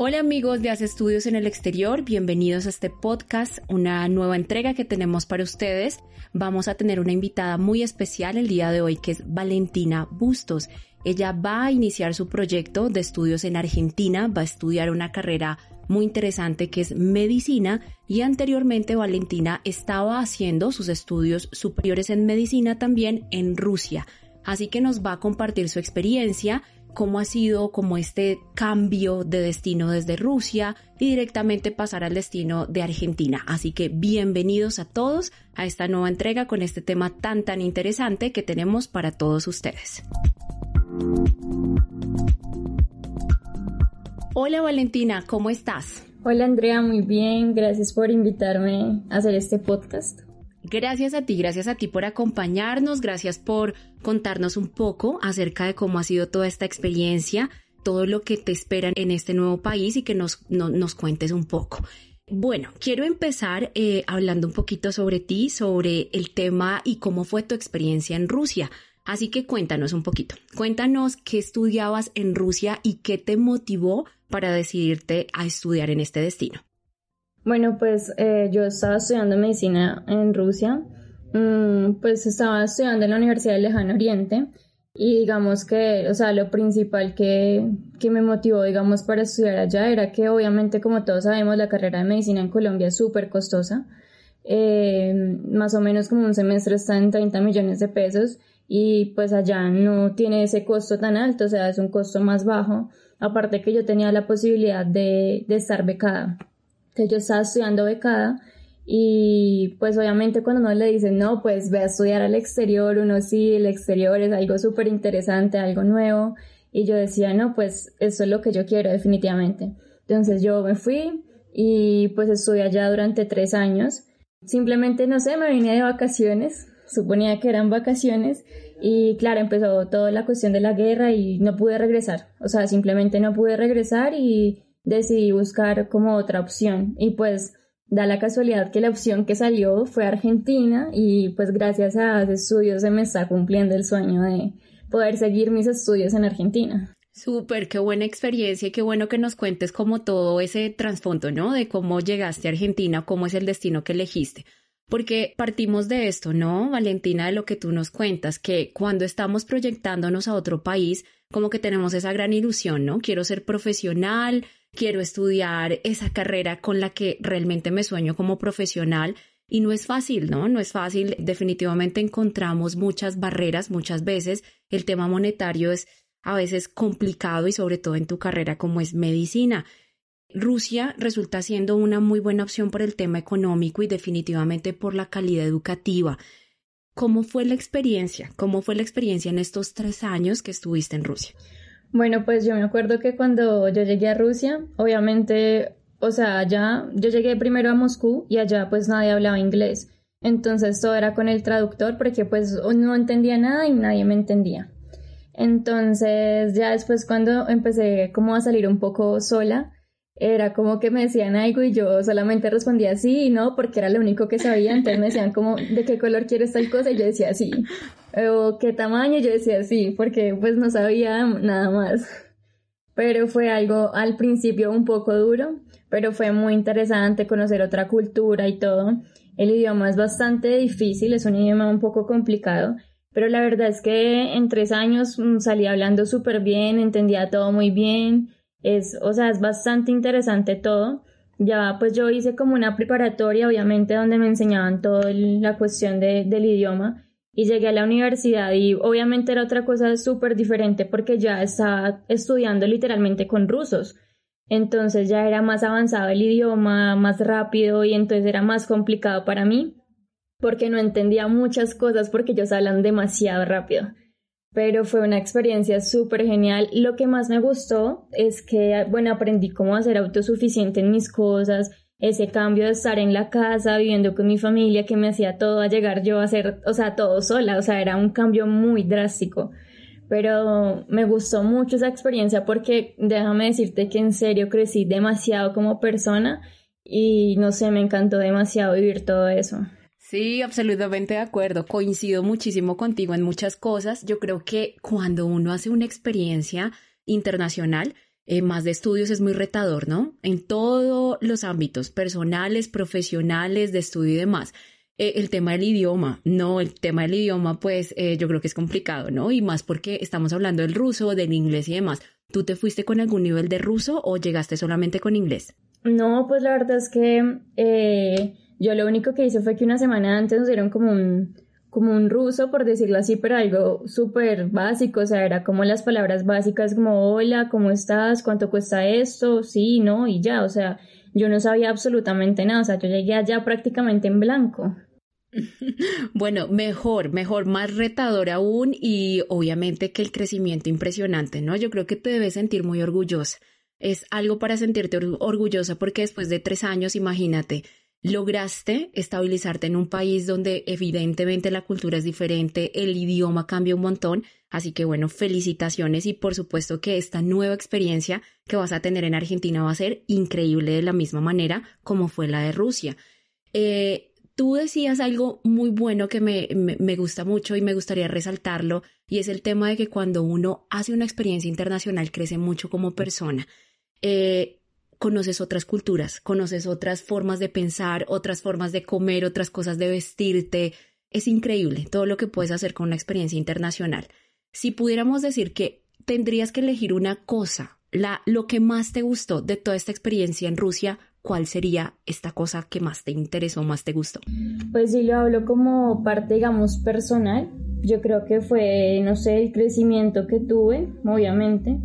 Hola amigos de Hace Estudios en el Exterior, bienvenidos a este podcast, una nueva entrega que tenemos para ustedes. Vamos a tener una invitada muy especial el día de hoy que es Valentina Bustos. Ella va a iniciar su proyecto de estudios en Argentina, va a estudiar una carrera muy interesante que es medicina y anteriormente Valentina estaba haciendo sus estudios superiores en medicina también en Rusia. Así que nos va a compartir su experiencia, cómo ha sido como este cambio de destino desde Rusia y directamente pasar al destino de Argentina. Así que bienvenidos a todos a esta nueva entrega con este tema tan tan interesante que tenemos para todos ustedes. Hola Valentina, ¿cómo estás? Hola Andrea, muy bien, gracias por invitarme a hacer este podcast. Gracias a ti, gracias a ti por acompañarnos, gracias por contarnos un poco acerca de cómo ha sido toda esta experiencia, todo lo que te esperan en este nuevo país y que nos, nos cuentes un poco. Bueno, quiero empezar eh, hablando un poquito sobre ti, sobre el tema y cómo fue tu experiencia en Rusia. Así que cuéntanos un poquito. Cuéntanos qué estudiabas en Rusia y qué te motivó para decidirte a estudiar en este destino. Bueno, pues eh, yo estaba estudiando medicina en Rusia. Mm, pues estaba estudiando en la Universidad del Lejano Oriente y digamos que, o sea, lo principal que, que me motivó, digamos, para estudiar allá era que obviamente, como todos sabemos, la carrera de medicina en Colombia es súper costosa. Eh, más o menos como un semestre está en 30 millones de pesos y pues allá no tiene ese costo tan alto, o sea, es un costo más bajo. Aparte que yo tenía la posibilidad de, de estar becada, que yo estaba estudiando becada y pues obviamente cuando uno le dicen, no, pues ve a estudiar al exterior, uno sí, el exterior es algo súper interesante, algo nuevo. Y yo decía, no, pues eso es lo que yo quiero definitivamente. Entonces yo me fui y pues estudié allá durante tres años. Simplemente, no sé, me vine de vacaciones suponía que eran vacaciones y claro, empezó toda la cuestión de la guerra y no pude regresar, o sea, simplemente no pude regresar y decidí buscar como otra opción y pues da la casualidad que la opción que salió fue Argentina y pues gracias a ese estudio se me está cumpliendo el sueño de poder seguir mis estudios en Argentina. Súper, qué buena experiencia y qué bueno que nos cuentes como todo ese trasfondo, ¿no? De cómo llegaste a Argentina, cómo es el destino que elegiste. Porque partimos de esto, ¿no, Valentina, de lo que tú nos cuentas, que cuando estamos proyectándonos a otro país, como que tenemos esa gran ilusión, ¿no? Quiero ser profesional, quiero estudiar esa carrera con la que realmente me sueño como profesional. Y no es fácil, ¿no? No es fácil. Definitivamente encontramos muchas barreras muchas veces. El tema monetario es a veces complicado y sobre todo en tu carrera como es medicina. Rusia resulta siendo una muy buena opción por el tema económico y definitivamente por la calidad educativa. ¿Cómo fue la experiencia? ¿Cómo fue la experiencia en estos tres años que estuviste en Rusia? Bueno, pues yo me acuerdo que cuando yo llegué a Rusia, obviamente, o sea, allá yo llegué primero a Moscú y allá pues nadie hablaba inglés. Entonces todo era con el traductor porque pues no entendía nada y nadie me entendía. Entonces ya después cuando empecé como a salir un poco sola, era como que me decían algo y yo solamente respondía sí y no porque era lo único que sabía, entonces me decían como de qué color quieres tal cosa y yo decía sí, o qué tamaño, yo decía sí, porque pues no sabía nada más. Pero fue algo al principio un poco duro, pero fue muy interesante conocer otra cultura y todo. El idioma es bastante difícil, es un idioma un poco complicado, pero la verdad es que en tres años mm, salí hablando súper bien, entendía todo muy bien, es, o sea, es bastante interesante todo. Ya pues yo hice como una preparatoria, obviamente, donde me enseñaban toda la cuestión de, del idioma y llegué a la universidad y obviamente era otra cosa súper diferente porque ya estaba estudiando literalmente con rusos. Entonces ya era más avanzado el idioma, más rápido y entonces era más complicado para mí porque no entendía muchas cosas porque ellos hablan demasiado rápido pero fue una experiencia súper genial. Lo que más me gustó es que, bueno, aprendí cómo hacer autosuficiente en mis cosas, ese cambio de estar en la casa, viviendo con mi familia, que me hacía todo a llegar yo a hacer, o sea, todo sola, o sea, era un cambio muy drástico. Pero me gustó mucho esa experiencia porque déjame decirte que en serio crecí demasiado como persona y no sé, me encantó demasiado vivir todo eso. Sí, absolutamente de acuerdo. Coincido muchísimo contigo en muchas cosas. Yo creo que cuando uno hace una experiencia internacional, eh, más de estudios es muy retador, ¿no? En todos los ámbitos, personales, profesionales, de estudio y demás. Eh, el tema del idioma, no, el tema del idioma, pues eh, yo creo que es complicado, ¿no? Y más porque estamos hablando del ruso, del inglés y demás. ¿Tú te fuiste con algún nivel de ruso o llegaste solamente con inglés? No, pues la verdad es que yo lo único que hice fue que una semana antes nos dieron como un, como un ruso, por decirlo así, pero algo súper básico, o sea, era como las palabras básicas como hola, ¿cómo estás? ¿Cuánto cuesta esto? Sí, no, y ya, o sea, yo no sabía absolutamente nada, o sea, yo llegué allá prácticamente en blanco. Bueno, mejor, mejor, más retador aún y obviamente que el crecimiento impresionante, ¿no? Yo creo que te debes sentir muy orgullosa. Es algo para sentirte orgullosa porque después de tres años, imagínate, lograste estabilizarte en un país donde evidentemente la cultura es diferente, el idioma cambia un montón, así que bueno, felicitaciones y por supuesto que esta nueva experiencia que vas a tener en Argentina va a ser increíble de la misma manera como fue la de Rusia. Eh, tú decías algo muy bueno que me, me, gusta mucho y me gustaría resaltarlo, y es el tema de que cuando uno hace una experiencia internacional crece mucho como persona. Eh, conoces otras culturas, conoces otras formas de pensar, otras formas de comer, otras cosas de vestirte. Es increíble todo lo que puedes hacer con una experiencia internacional. Si pudiéramos decir que tendrías que elegir una cosa, la, lo que más te gustó de toda esta experiencia en Rusia, ¿cuál sería esta cosa que más te interesó, más te gustó? Pues si lo hablo como parte, digamos, personal, yo creo que fue, no sé, el crecimiento que tuve, obviamente,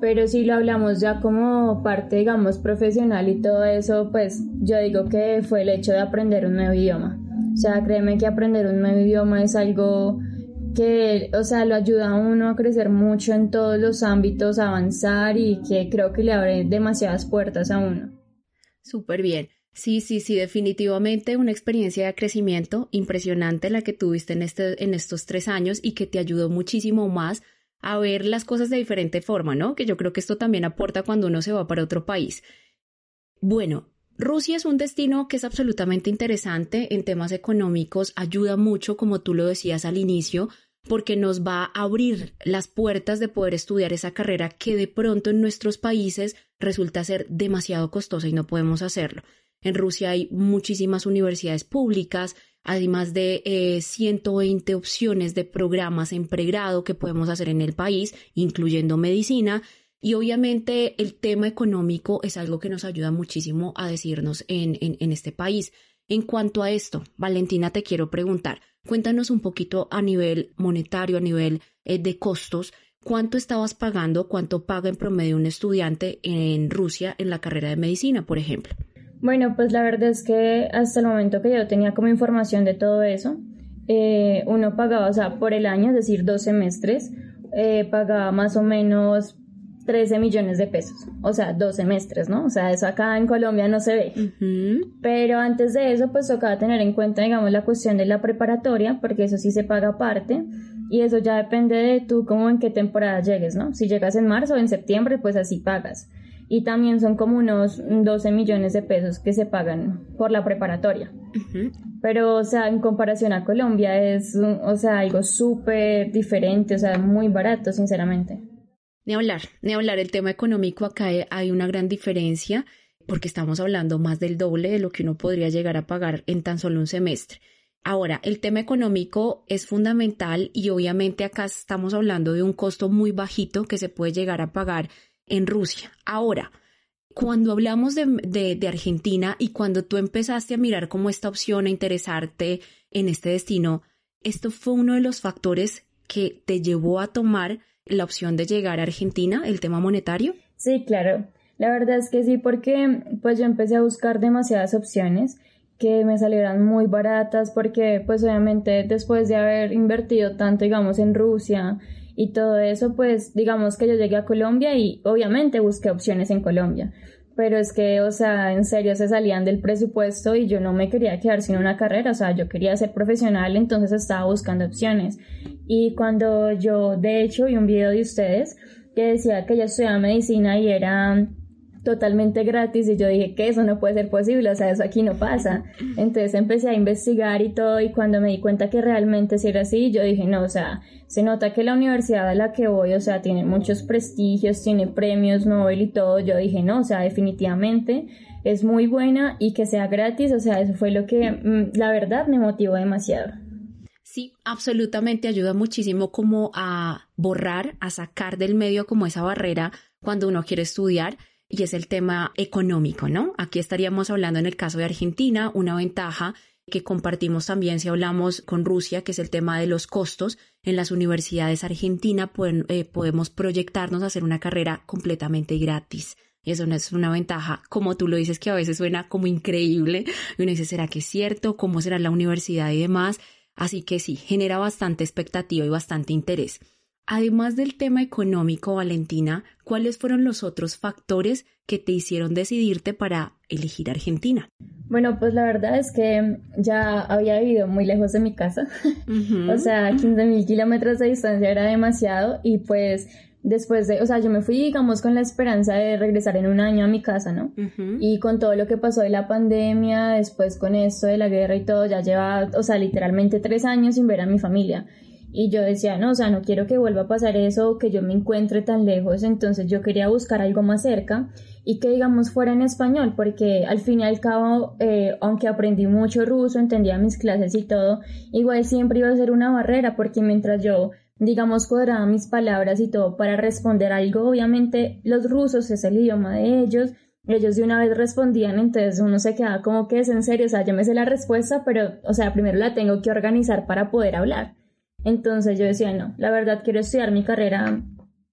pero si lo hablamos ya como parte, digamos, profesional y todo eso, pues yo digo que fue el hecho de aprender un nuevo idioma. O sea, créeme que aprender un nuevo idioma es algo que, o sea, lo ayuda a uno a crecer mucho en todos los ámbitos, a avanzar y que creo que le abre demasiadas puertas a uno. Súper bien. Sí, sí, sí, definitivamente una experiencia de crecimiento impresionante la que tuviste en, este, en estos tres años y que te ayudó muchísimo más a ver las cosas de diferente forma, ¿no? Que yo creo que esto también aporta cuando uno se va para otro país. Bueno, Rusia es un destino que es absolutamente interesante en temas económicos, ayuda mucho, como tú lo decías al inicio, porque nos va a abrir las puertas de poder estudiar esa carrera que de pronto en nuestros países resulta ser demasiado costosa y no podemos hacerlo. En Rusia hay muchísimas universidades públicas, además de 120 eh, opciones de programas en pregrado que podemos hacer en el país, incluyendo medicina. Y obviamente el tema económico es algo que nos ayuda muchísimo a decirnos en, en, este país. En cuanto a esto, Valentina, te quiero preguntar, cuéntanos un poquito a nivel monetario, a nivel eh, de costos, ¿cuánto estabas pagando, cuánto paga en promedio un estudiante en Rusia en la carrera de medicina, por ejemplo? Bueno, pues la verdad es que hasta el momento que yo tenía como información de todo eso, eh, uno pagaba, o sea, por el año, es decir, dos semestres, eh, pagaba más o menos 13 millones de pesos, o sea, dos semestres, ¿no? O sea, eso acá en Colombia no se ve. Pero antes de eso, pues tocaba tener en cuenta, digamos, la cuestión de la preparatoria, porque eso sí se paga aparte, y eso ya depende de tú, cómo en qué temporada llegues, ¿no? Si llegas en marzo o en septiembre, pues así pagas y también son como unos 12 millones de pesos que se pagan por la preparatoria. Pero, o sea, en comparación a Colombia es, o sea, algo súper diferente, o sea, muy barato, sinceramente. Ni hablar, ni hablar, el tema económico acá hay una gran diferencia porque estamos hablando más del doble de lo que uno podría llegar a pagar en tan solo un semestre. Ahora, el tema económico es fundamental y obviamente acá estamos hablando de un costo muy bajito que se puede llegar a pagar en Rusia. Ahora, cuando hablamos de, Argentina y cuando tú empezaste a mirar como esta opción, a interesarte en este destino, ¿esto fue uno de los factores que te llevó a tomar la opción de llegar a Argentina, el tema monetario? Sí, claro. La verdad es que sí, porque pues yo empecé a buscar demasiadas opciones que me salieran muy baratas porque pues obviamente después de haber invertido tanto digamos en Rusia y todo eso, pues digamos que yo llegué a Colombia y obviamente busqué opciones en Colombia. Pero es que, o sea, en serio se salían del presupuesto y yo no me quería quedar sin una carrera, o sea, yo quería ser profesional, entonces estaba buscando opciones. Y cuando yo, de hecho, vi un video de ustedes que decía que ella estudiaba medicina y era totalmente gratis y yo dije que eso no puede ser posible, o sea, eso aquí no pasa. Entonces empecé a investigar y todo y cuando me di cuenta que realmente si era así, yo dije, no, o sea, se nota que la universidad a la que voy, o sea, tiene muchos prestigios, tiene premios Nobel y todo, yo dije, no, o sea, definitivamente es muy buena y que sea gratis, o sea, eso fue lo que mm, la verdad me motivó demasiado. Sí, absolutamente ayuda muchísimo como a borrar, a sacar del medio como esa barrera cuando uno quiere estudiar y es el tema económico, ¿no? Aquí estaríamos hablando en el caso de Argentina, una ventaja que compartimos también si hablamos con Rusia, que es el tema de los costos. En las universidades argentinas eh, podemos proyectarnos a hacer una carrera completamente gratis. Y eso no es una ventaja, como tú lo dices, que a veces suena como increíble. Y uno dice, ¿será que es cierto? ¿Cómo será la universidad y demás? Así que sí, genera bastante expectativa y bastante interés. Además del tema económico, Valentina, ¿cuáles fueron los otros factores que te hicieron decidirte para elegir Argentina? Bueno, pues la verdad es que ya había vivido muy lejos de mi casa, o sea, 15 mil kilómetros de distancia era demasiado y pues después de, o sea, yo me fui, digamos, con la esperanza de regresar en un año a mi casa, ¿no? Y con todo lo que pasó de la pandemia, después con esto de la guerra y todo, ya lleva, o sea, literalmente tres años sin ver a mi familia. Y yo decía, no, o sea, no quiero que vuelva a pasar eso, que yo me encuentre tan lejos, entonces yo quería buscar algo más cerca y que digamos fuera en español, porque al fin y al cabo, eh, aunque aprendí mucho ruso, entendía mis clases y todo, igual siempre iba a ser una barrera, porque mientras yo digamos, cuadraba mis palabras y todo para responder algo. Obviamente, los rusos es el idioma de ellos. Ellos de una vez respondían, entonces uno se quedaba como que es en serio, o sea, yo me sé la respuesta, pero, o sea, primero la tengo que organizar para poder hablar. Entonces yo decía, no, la verdad quiero estudiar mi carrera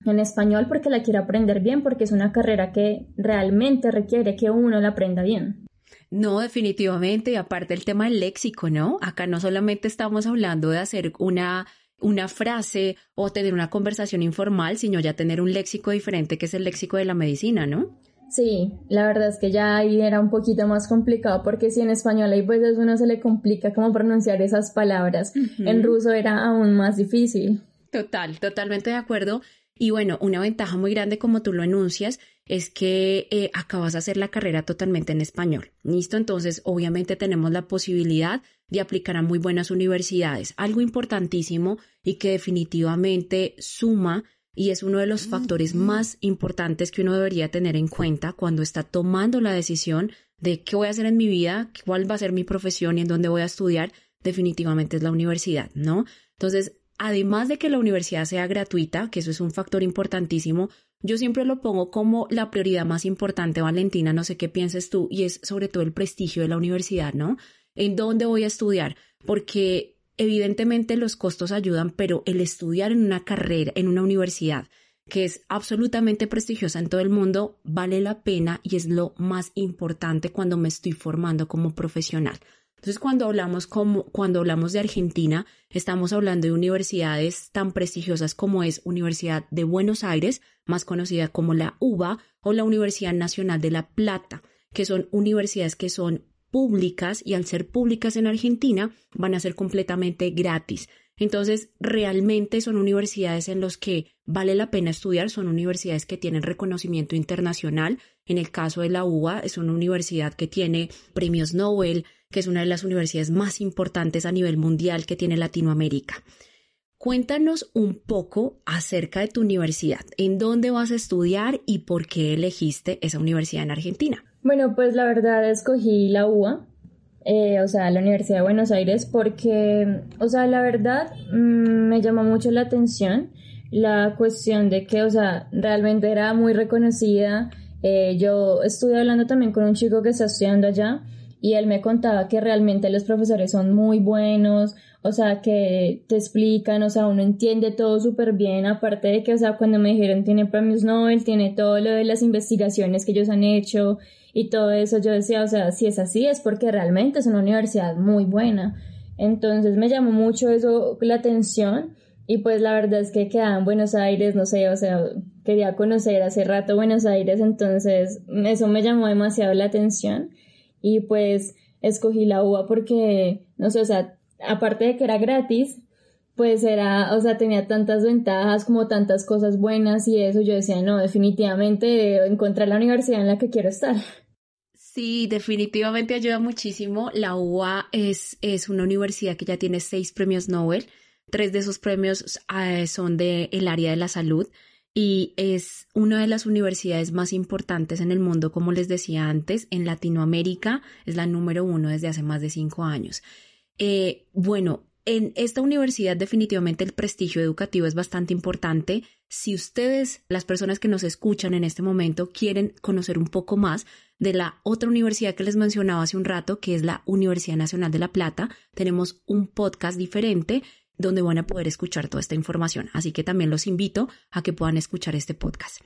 en español porque la quiero aprender bien, porque es una carrera que realmente requiere que uno la aprenda bien. No, definitivamente, y aparte el tema del léxico, ¿no? Acá no solamente estamos hablando de hacer una, una frase o tener una conversación informal, sino ya tener un léxico diferente que es el léxico de la medicina, ¿no? Sí, la verdad es que ya ahí era un poquito más complicado porque si en español hay veces uno se le complica cómo pronunciar esas palabras, en ruso era aún más difícil. Total, totalmente de acuerdo. Y bueno, una ventaja muy grande como tú lo enuncias es que eh, acabas de hacer la carrera totalmente en español. ¿Listo? Entonces, obviamente tenemos la posibilidad de aplicar a muy buenas universidades. Algo importantísimo y que definitivamente suma y es uno de los factores más importantes que uno debería tener en cuenta cuando está tomando la decisión de qué voy a hacer en mi vida, cuál va a ser mi profesión y en dónde voy a estudiar, definitivamente es la universidad, ¿no? Entonces, además de que la universidad sea gratuita, que eso es un factor importantísimo, yo siempre lo pongo como la prioridad más importante, Valentina, no sé qué pienses tú, y es sobre todo el prestigio de la universidad, ¿no? ¿En dónde voy a estudiar? Porque Evidentemente los costos ayudan, pero el estudiar en una carrera, en una universidad que es absolutamente prestigiosa en todo el mundo, vale la pena y es lo más importante cuando me estoy formando como profesional. Entonces, cuando hablamos, como, cuando hablamos de Argentina, estamos hablando de universidades tan prestigiosas como es Universidad de Buenos Aires, más conocida como la UBA, o la Universidad Nacional de La Plata, que son universidades que son públicas y al ser públicas en Argentina van a ser completamente gratis. Entonces, realmente son universidades en las que vale la pena estudiar, son universidades que tienen reconocimiento internacional. En el caso de la UBA, es una universidad que tiene premios Nobel, que es una de las universidades más importantes a nivel mundial que tiene Latinoamérica. Cuéntanos un poco acerca de tu universidad, en dónde vas a estudiar y por qué elegiste esa universidad en Argentina. Bueno, pues la verdad escogí la UA, eh, o sea, la Universidad de Buenos Aires, porque, o sea, la verdad mm, me llamó mucho la atención la cuestión de que, o sea, realmente era muy reconocida. Eh, yo estuve hablando también con un chico que está estudiando allá y él me contaba que realmente los profesores son muy buenos, o sea, que te explican, o sea, uno entiende todo súper bien, aparte de que, o sea, cuando me dijeron tiene premios Nobel, tiene todo lo de las investigaciones que ellos han hecho y todo eso, yo decía, o sea, si es así es porque realmente es una universidad muy buena. Entonces me llamó mucho eso la atención y pues la verdad es que quedaba en Buenos Aires, no sé, o sea, quería conocer hace rato Buenos Aires, entonces eso me llamó demasiado la atención y pues escogí la UBA porque, no sé, o sea, aparte de que era gratis, pues era, o sea, tenía tantas ventajas como tantas cosas buenas y eso, yo decía, no, definitivamente encontrar la universidad en la que quiero estar. Sí, definitivamente ayuda muchísimo. La UA es, es una universidad que ya tiene seis premios Nobel. Tres de esos premios eh, son del el área de la salud y es una de las universidades más importantes en el mundo, como les decía antes, en Latinoamérica es la número uno desde hace más de cinco años. Eh, bueno, en esta universidad definitivamente el prestigio educativo es bastante importante. Si ustedes, las personas que nos escuchan en este momento, quieren conocer un poco más de la otra universidad que les mencionaba hace un rato, que es la Universidad Nacional de La Plata, tenemos un podcast diferente donde van a poder escuchar toda esta información. Así que también los invito a que puedan escuchar este podcast.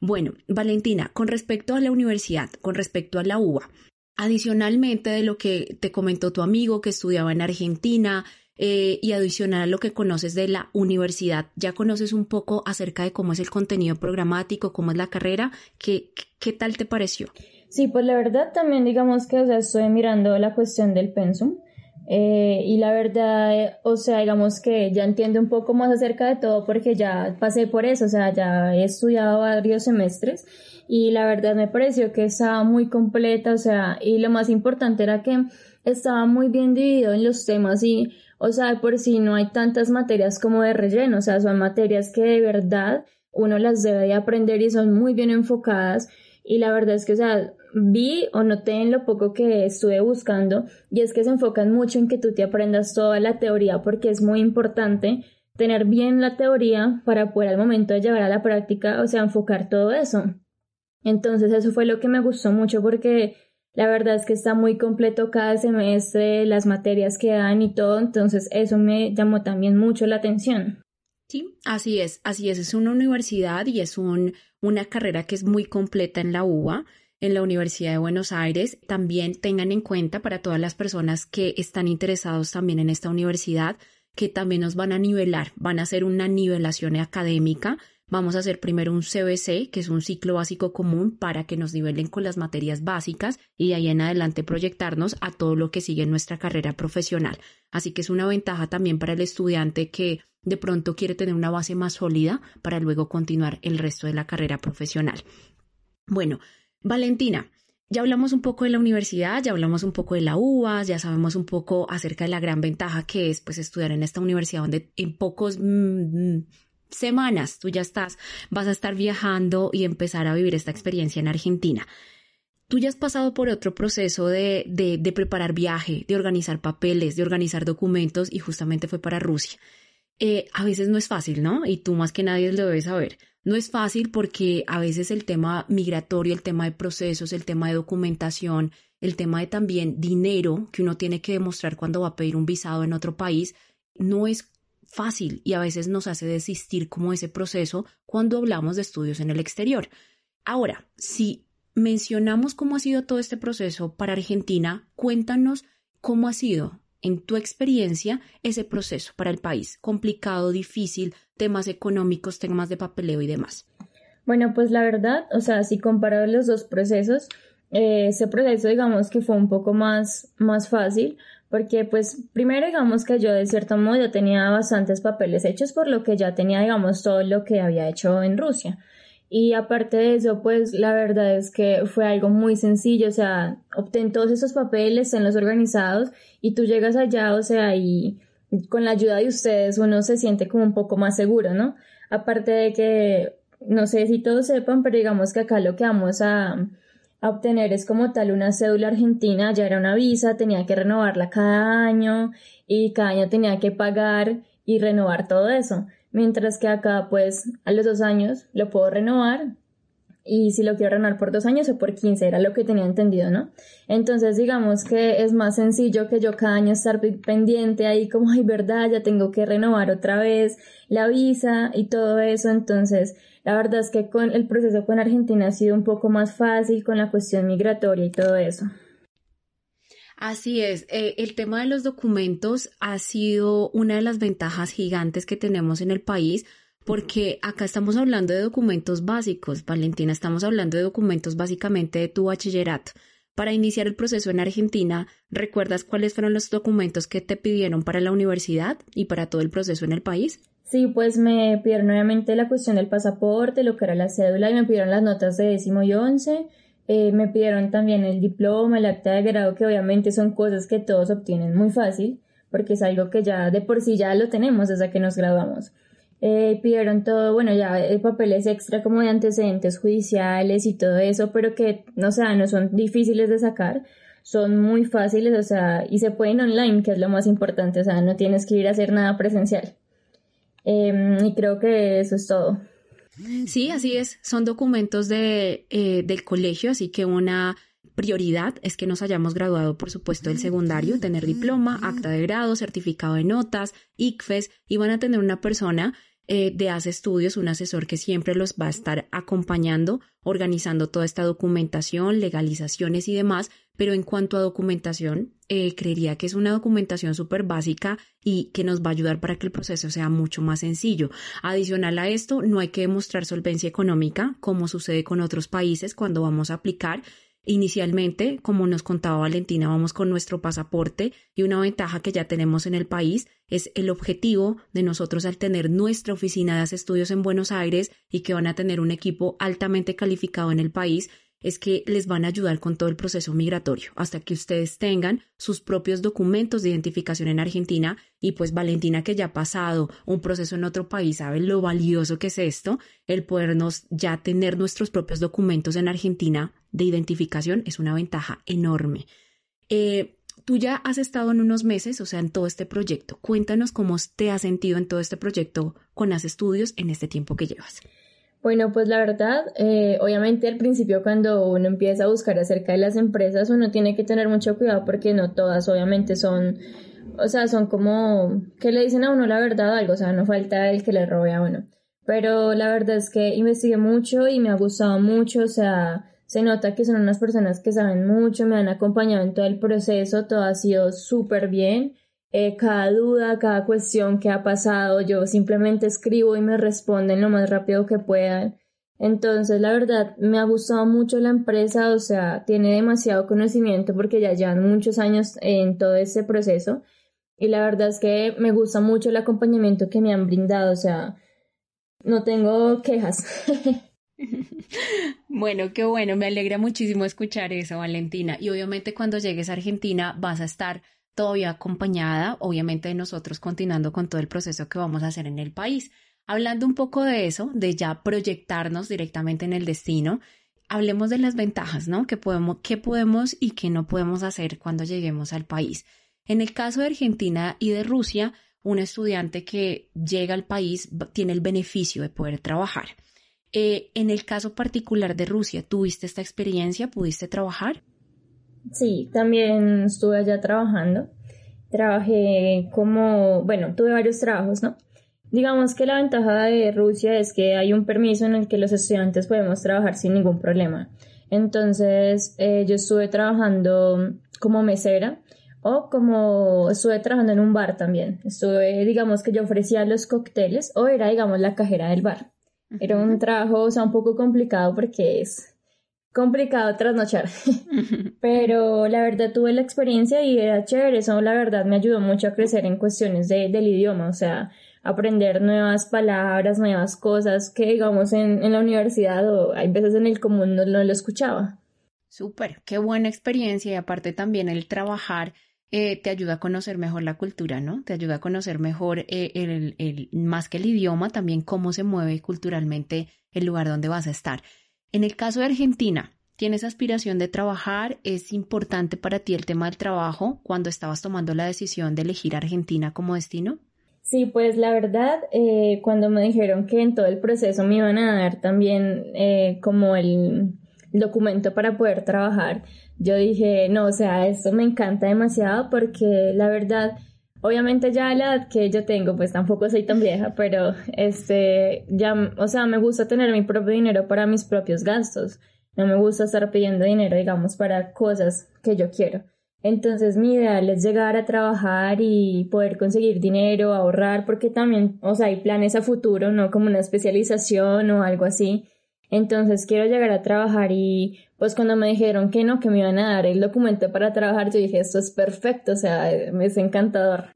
Bueno, Valentina, con respecto a la universidad, con respecto a la UBA, adicionalmente de lo que te comentó tu amigo que estudiaba en Argentina, eh, y adicional a lo que conoces de la universidad, ya conoces un poco acerca de cómo es el contenido programático, cómo es la carrera, ¿qué, qué tal te pareció? Sí, pues la verdad también digamos que, o sea, estoy mirando la cuestión del pensum. Eh, y la verdad, o sea, digamos que ya entiendo un poco más acerca de todo porque ya pasé por eso, o sea, ya he estudiado varios semestres y la verdad me pareció que estaba muy completa, o sea, y lo más importante era que estaba muy bien dividido en los temas y o sea, por si no hay tantas materias como de relleno, o sea, son materias que de verdad uno las debe de aprender y son muy bien enfocadas. Y la verdad es que, o sea, vi o noté en lo poco que estuve buscando, y es que se enfocan mucho en que tú te aprendas toda la teoría porque es muy importante tener bien la teoría para poder al momento de llevar a la práctica, o sea, enfocar todo eso. Entonces eso fue lo que me gustó mucho porque la verdad es que está muy completo cada semestre, las materias que dan y todo, entonces eso me llamó también mucho la atención. Sí, así es, así es, es una universidad y es un, una carrera que es muy completa en la UBA, en la Universidad de Buenos Aires. También tengan en cuenta para todas las personas que están interesados también en esta universidad, que también nos van a nivelar, van a hacer una nivelación académica Vamos a hacer primero un CBC, que es un ciclo básico común para que nos nivelen con las materias básicas y de ahí en adelante proyectarnos a todo lo que sigue en nuestra carrera profesional. Así que es una ventaja también para el estudiante que de pronto quiere tener una base más sólida para luego continuar el resto de la carrera profesional. Bueno, Valentina, ya hablamos un poco de la universidad, ya hablamos un poco de la UAS, ya sabemos un poco acerca de la gran ventaja que es pues estudiar en esta universidad donde en pocos mm, semanas tú ya estás, vas a estar viajando y empezar a vivir esta experiencia en Argentina. Tú ya has pasado por otro proceso de, de, preparar viaje, de organizar papeles, de organizar documentos y justamente fue para Rusia. Eh, a veces no es fácil, ¿no? Y tú más que nadie lo debes saber. No es fácil porque a veces el tema migratorio, el tema de procesos, el tema de documentación, el tema de también dinero que uno tiene que demostrar cuando va a pedir un visado en otro país, no es fácil y a veces nos hace desistir como ese proceso cuando hablamos de estudios en el exterior. Ahora, si mencionamos cómo ha sido todo este proceso para Argentina, cuéntanos cómo ha sido en tu experiencia ese proceso para el país, complicado, difícil, temas económicos, temas de papeleo y demás. Bueno, pues la verdad, o sea, si comparo los dos procesos, eh, ese proceso digamos que fue un poco más, más fácil porque pues primero digamos que yo de cierto modo ya tenía bastantes papeles hechos por lo que ya tenía digamos todo lo que había hecho en Rusia. Y aparte de eso, pues la verdad es que fue algo muy sencillo, o sea, obtén todos esos papeles, los organizados y tú llegas allá, o sea, y con la ayuda de ustedes uno se siente como un poco más seguro, ¿no? Aparte de que, no sé si todos sepan, pero digamos que acá lo que vamos a, obtener es como tal una cédula argentina, ya era una visa, tenía que renovarla cada año y cada año tenía que pagar y renovar todo eso. Mientras que acá pues a los dos años lo puedo renovar y si lo quiero renovar por dos años o por 15 era lo que tenía entendido, ¿no? Entonces digamos que es más sencillo que yo cada año estar pendiente ahí como, ay, verdad, ya tengo que renovar otra vez la visa y todo eso, entonces la verdad es que con el proceso con Argentina ha sido un poco más fácil con la cuestión migratoria y todo eso. Así es, eh, el tema de los documentos ha sido una de las ventajas gigantes que tenemos en el país porque acá estamos hablando de documentos básicos, Valentina, estamos hablando de documentos básicamente de tu bachillerato, Para iniciar el proceso en Argentina, ¿recuerdas cuáles fueron los documentos que te pidieron para la universidad y para todo el proceso en el país? Sí, pues me pidieron nuevamente la cuestión del pasaporte, lo que era la cédula y me pidieron las notas de décimo y once. Eh, me pidieron también el diploma, el acta de grado, que obviamente son cosas que todos obtienen muy fácil, porque es algo que ya de por sí ya lo tenemos desde que nos graduamos. Eh, pidieron todo, bueno, ya eh, papeles extra como de antecedentes judiciales y todo eso, pero que, no sea, no son difíciles de sacar, son muy fáciles, o sea, y se pueden online, que es lo más importante, o sea, no tienes que ir a hacer nada presencial. Em, y creo que eso es todo. Sí, así es. Son documentos de, eh, del colegio, así que una prioridad es que nos hayamos graduado, por supuesto, del secundario, tener diploma, acta de grado, certificado de notas, ICFES, y van a tener una persona eh, de Hace Estudios, un asesor que siempre los va a estar acompañando, organizando toda esta documentación, legalizaciones y demás, pero en cuanto a documentación, eh, creería que es una documentación súper básica y que nos va a ayudar para que el proceso sea mucho más sencillo. Adicional a esto, no hay que demostrar solvencia económica, como sucede con otros países cuando vamos a aplicar, Inicialmente, como nos contaba Valentina, vamos con nuestro pasaporte y una ventaja que ya tenemos en el país es el objetivo de nosotros al tener nuestra oficina de estudios en Buenos Aires y que van a tener un equipo altamente calificado en el país es que les van a ayudar con todo el proceso migratorio hasta que ustedes tengan sus propios documentos de identificación en Argentina y pues Valentina que ya ha pasado un proceso en otro país sabe lo valioso que es esto, el podernos ya tener nuestros propios documentos en Argentina de identificación es una ventaja enorme. Eh, tú ya has estado en unos meses, o sea, en todo este proyecto. Cuéntanos cómo te has sentido en todo este proyecto con las estudios en este tiempo que llevas. Bueno, pues la verdad, eh, obviamente al principio cuando uno empieza a buscar acerca de las empresas, uno tiene que tener mucho cuidado porque no todas obviamente son, o sea, son como que le dicen a uno la verdad algo, o sea, no falta el que le robe a uno. Pero la verdad es que investigué mucho y me ha gustado mucho, o sea, se nota que son unas personas que saben mucho, me han acompañado en todo el proceso, todo ha sido súper bien. Eh, cada duda, cada cuestión que ha pasado, yo simplemente escribo y me responden lo más rápido que puedan. Entonces, la verdad, me ha gustado mucho la empresa, o sea, tiene demasiado conocimiento porque ya llevan muchos años en todo este proceso. Y la verdad es que me gusta mucho el acompañamiento que me han brindado, o sea, no tengo quejas. Bueno, qué bueno, me alegra muchísimo escuchar eso, Valentina. Y obviamente cuando llegues a Argentina vas a estar todavía acompañada, obviamente, de nosotros continuando con todo el proceso que vamos a hacer en el país. Hablando un poco de eso, de ya proyectarnos directamente en el destino, hablemos de las ventajas, ¿no? ¿Qué podemos, qué podemos y qué no podemos hacer cuando lleguemos al país? En el caso de Argentina y de Rusia, un estudiante que llega al país tiene el beneficio de poder trabajar. Eh, en el caso particular de Rusia, ¿tuviste esta experiencia? ¿Pudiste trabajar? Sí, también estuve allá trabajando. Trabajé como, bueno, tuve varios trabajos, ¿no? Digamos que la ventaja de Rusia es que hay un permiso en el que los estudiantes podemos trabajar sin ningún problema. Entonces, eh, yo estuve trabajando como mesera o como estuve trabajando en un bar también. Estuve, digamos que yo ofrecía los cócteles o era, digamos, la cajera del bar. Era un trabajo, o sea, un poco complicado porque es complicado trasnochar. Pero la verdad tuve la experiencia y era chévere. Eso la verdad me ayudó mucho a crecer en cuestiones de, del idioma. O sea, aprender nuevas palabras, nuevas cosas que digamos en, en la universidad o hay veces en el común no, no lo escuchaba. Súper, qué buena experiencia y aparte también el trabajar eh, te ayuda a conocer mejor la cultura, ¿no? Te ayuda a conocer mejor eh, el, el, más que el idioma, también cómo se mueve culturalmente el lugar donde vas a estar. En el caso de Argentina, ¿tienes aspiración de trabajar? ¿Es importante para ti el tema del trabajo cuando estabas tomando la decisión de elegir Argentina como destino? Sí, pues la verdad, eh, cuando me dijeron que en todo el proceso me iban a dar también como el documento para poder trabajar, yo dije, no, o sea, esto me encanta demasiado porque la verdad, obviamente ya la edad que yo tengo, pues tampoco soy tan vieja, pero este, ya, o sea, me gusta tener mi propio dinero para mis propios gastos. No me gusta estar pidiendo dinero, digamos, para cosas que yo quiero. Entonces mi ideal es llegar a trabajar y poder conseguir dinero, ahorrar, porque también, o sea, hay planes a futuro, no como una especialización o algo así. Entonces quiero llegar a trabajar y pues cuando me dijeron que no, que me iban a dar el documento para trabajar, yo dije, esto es perfecto, o sea, me es encantador.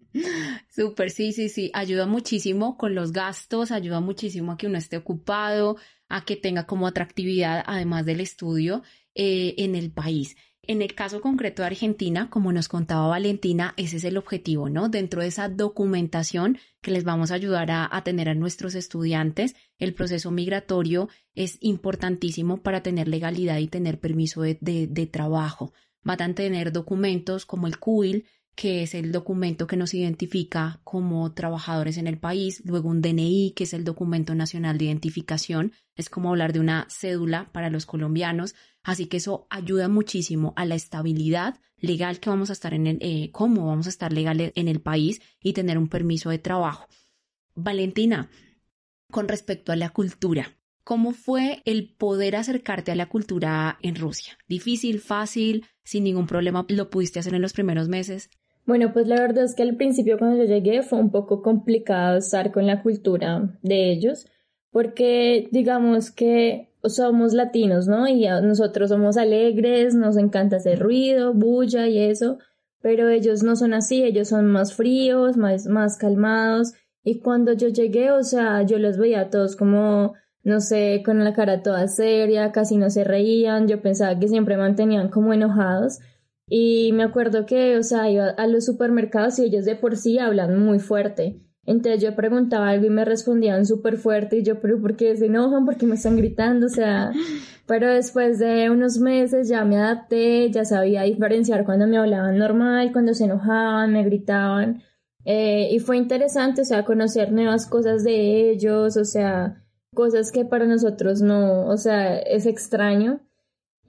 Súper, sí, sí, sí, ayuda muchísimo con los gastos, ayuda muchísimo a que uno esté ocupado, a que tenga como atractividad, además del estudio, eh, en el país. En el caso concreto de Argentina, como nos contaba Valentina, ese es el objetivo, ¿no? Dentro de esa documentación que les vamos a ayudar a, tener a nuestros estudiantes, el proceso migratorio es importantísimo para tener legalidad y tener permiso de, de trabajo. Van a tener documentos como el CUIL, que es el documento que nos identifica como trabajadores en el país, luego un DNI, que es el documento nacional de identificación, es como hablar de una cédula para los colombianos, así que eso ayuda muchísimo a la estabilidad legal que vamos a estar en el, eh, cómo vamos a estar legales en el país y tener un permiso de trabajo. Valentina, con respecto a la cultura, ¿cómo fue el poder acercarte a la cultura en Rusia? ¿Difícil, fácil, sin ningún problema? ¿Lo pudiste hacer en los primeros meses? Bueno, pues la verdad es que al principio cuando yo llegué fue un poco complicado estar con la cultura de ellos, porque digamos que somos latinos, ¿no? Y nosotros somos alegres, nos encanta hacer ruido, bulla y eso, pero ellos no son así, ellos son más fríos, más, más calmados. Y cuando yo llegué, o sea, yo los veía a todos como, no sé, con la cara toda seria, casi no se reían, yo pensaba que siempre mantenían como enojados. Y me acuerdo que, o sea, iba a los supermercados y ellos de por sí hablan muy fuerte. Entonces yo preguntaba algo y me respondían súper fuerte y yo, pero ¿por qué se enojan? ¿Por qué me están gritando? O sea, pero después de unos meses ya me adapté, ya sabía diferenciar cuando me hablaban normal, cuando se enojaban, me gritaban. Eh, y fue interesante, o sea, conocer nuevas cosas de ellos, o sea, cosas que para nosotros no, o sea, es extraño.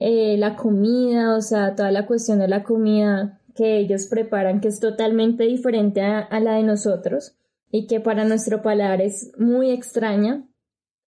Eh, la comida, o sea, toda la cuestión de la comida que ellos preparan, que es totalmente diferente a, la de nosotros y que para nuestro paladar es muy extraña,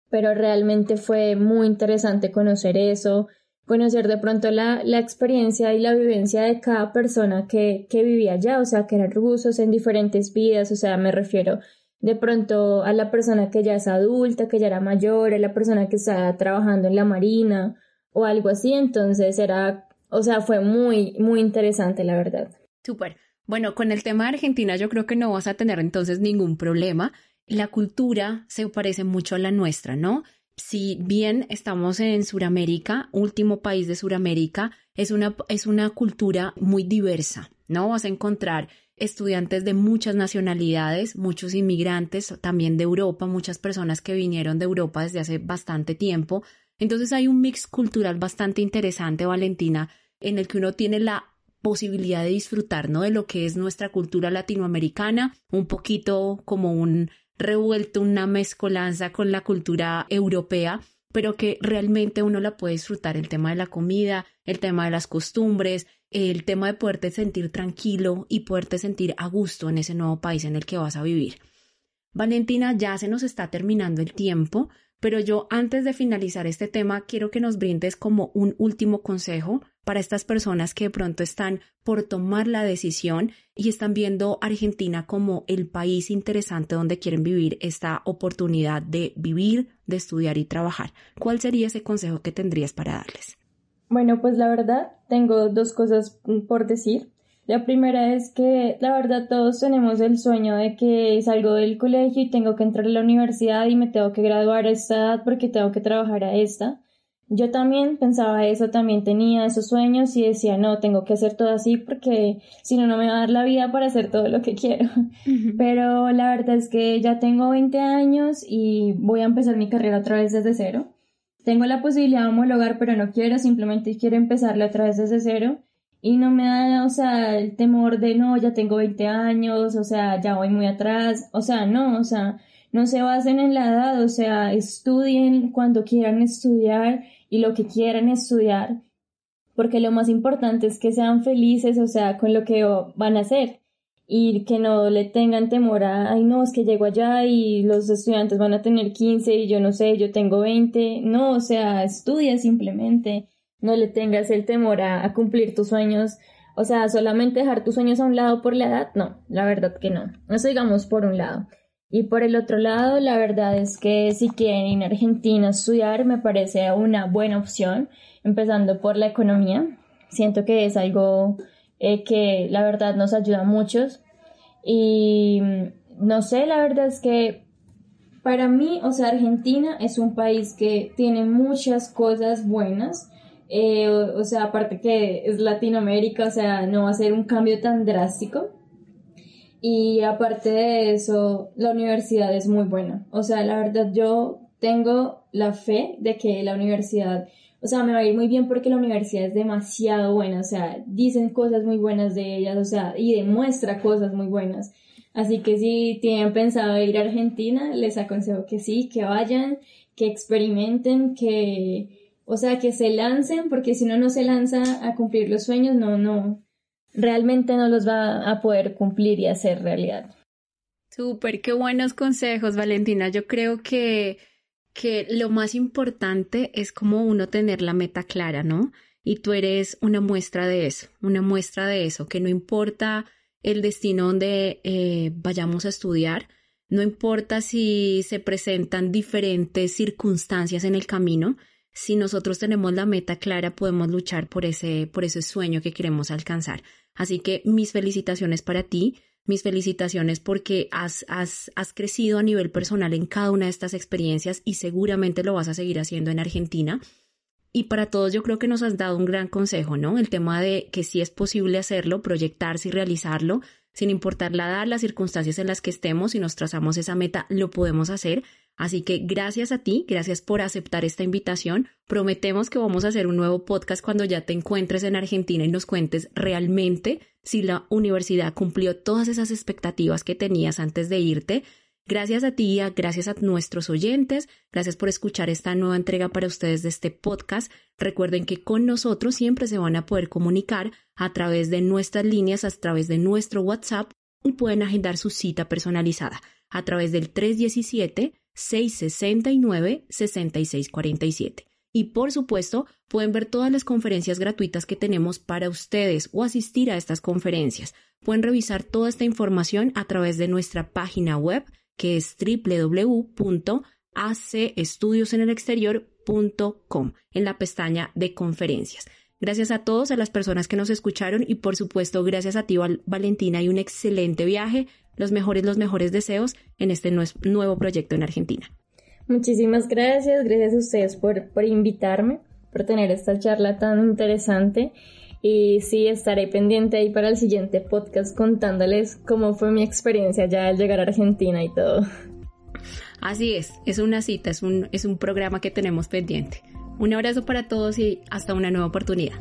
pero realmente fue muy interesante conocer eso, conocer de pronto la, la experiencia y la vivencia de cada persona que, que vivía allá, o sea, que eran rusos en diferentes vidas, o sea, me refiero de pronto a la persona que ya es adulta, que ya era mayor, a la persona que está trabajando en la marina, o algo así, entonces era, o sea, fue muy, muy interesante, la verdad. Súper. Bueno, con el tema de Argentina yo creo que no vas a tener entonces ningún problema. La cultura se parece mucho a la nuestra, ¿no? Si bien estamos en Sudamérica, último país de Sudamérica, es una, es una cultura muy diversa, ¿no? Vas a encontrar estudiantes de muchas nacionalidades, muchos inmigrantes, también de Europa, muchas personas que vinieron de Europa desde hace bastante tiempo, entonces hay un mix cultural bastante interesante, Valentina, en el que uno tiene la posibilidad de disfrutar, ¿no? De lo que es nuestra cultura latinoamericana, un poquito como un revuelto, una mezcolanza con la cultura europea, pero que realmente uno la puede disfrutar, el tema de la comida, el tema de las costumbres, el tema de poderte sentir tranquilo y poderte sentir a gusto en ese nuevo país en el que vas a vivir. Valentina, ya se nos está terminando el tiempo, pero yo antes de finalizar este tema quiero que nos brindes como un último consejo para estas personas que de pronto están por tomar la decisión y están viendo Argentina como el país interesante donde quieren vivir esta oportunidad de vivir, de estudiar y trabajar. ¿Cuál sería ese consejo que tendrías para darles? Bueno, pues la verdad, tengo dos cosas por decir. La primera es que la verdad todos tenemos el sueño de que salgo del colegio y tengo que entrar a la universidad y me tengo que graduar a esta edad porque tengo que trabajar a esta. Yo también pensaba eso, también tenía esos sueños y decía, no, tengo que hacer todo así porque si no, no me va a dar la vida para hacer todo lo que quiero. Pero la verdad es que ya tengo 20 años y voy a empezar mi carrera otra vez desde cero. Tengo la posibilidad de homologar, pero no quiero, simplemente quiero empezarla otra vez desde cero y no me da, o sea, el temor de no, ya tengo 20 años, o sea, ya voy muy atrás, o sea, no, o sea, no se basen en la edad, o sea, estudien cuando quieran estudiar y lo que quieran estudiar, porque lo más importante es que sean felices, o sea, con lo que van a hacer y que no le tengan temor a, ay, no, es que llego allá y los estudiantes van a tener 15 y yo no sé, yo tengo 20, no, o sea, estudia simplemente no le tengas el temor a, cumplir tus sueños. O sea, solamente dejar tus sueños a un lado por la edad, no, la verdad que no. Eso digamos por un lado. Y por el otro lado, la verdad es que si quieren ir a Argentina a estudiar, me parece una buena opción, empezando por la economía. Siento que es algo eh, que la verdad nos ayuda a muchos. Y no sé, la verdad es que para mí, o sea, Argentina es un país que tiene muchas cosas buenas. Eh, o, sea, aparte que es Latinoamérica, o sea, no va a ser un cambio tan drástico. Y aparte de eso, la universidad es muy buena. O sea, la verdad, yo tengo la fe de que la universidad, o sea, me va a ir muy bien porque la universidad es demasiado buena. O sea, dicen cosas muy buenas de ellas, o sea, y demuestra cosas muy buenas. Así que si tienen pensado ir a Argentina, les aconsejo que sí, que vayan, que experimenten, que, o sea, que se lancen, porque si no, no se lanza a cumplir los sueños, no, no, realmente no los va a poder cumplir y hacer realidad. Súper, qué buenos consejos, Valentina. Yo creo que, que lo más importante es como uno tener la meta clara, ¿no? Y tú eres una muestra de eso, una muestra de eso, que no importa el destino donde eh, vayamos a estudiar. No importa si se presentan diferentes circunstancias en el camino, si nosotros tenemos la meta clara, podemos luchar por ese, por ese sueño que queremos alcanzar. Así que mis felicitaciones para ti, mis felicitaciones porque has, has, has crecido a nivel personal en cada una de estas experiencias y seguramente lo vas a seguir haciendo en Argentina. Y para todos yo creo que nos has dado un gran consejo, ¿no? El tema de que si es posible hacerlo, proyectarse y realizarlo, sin importar la edad, las circunstancias en las que estemos, y nos trazamos esa meta, lo podemos hacer. Así que gracias a ti, gracias por aceptar esta invitación. Prometemos que vamos a hacer un nuevo podcast cuando ya te encuentres en Argentina y nos cuentes realmente si la universidad cumplió todas esas expectativas que tenías antes de irte Gracias a ti, gracias a nuestros oyentes, gracias por escuchar esta nueva entrega para ustedes de este podcast. Recuerden que con nosotros siempre se van a poder comunicar a través de nuestras líneas, a través de nuestro WhatsApp y pueden agendar su cita personalizada a través del 317-669-6647. Y por supuesto, pueden ver todas las conferencias gratuitas que tenemos para ustedes o asistir a estas conferencias. Pueden revisar toda esta información a través de nuestra página web que es www.acestudios.en-el-exterior.com en la pestaña de conferencias. Gracias a todos, a las personas que nos escucharon y por supuesto gracias a ti Valentina y un excelente viaje. Los mejores, los mejores deseos en este nuevo proyecto en Argentina. Muchísimas gracias, gracias a ustedes por, por invitarme, por tener esta charla tan interesante y sí, estaré pendiente ahí para el siguiente podcast contándoles cómo fue mi experiencia ya al llegar a Argentina y todo. Así es, es una cita, es un, es un programa que tenemos pendiente. Un abrazo para todos y hasta una nueva oportunidad.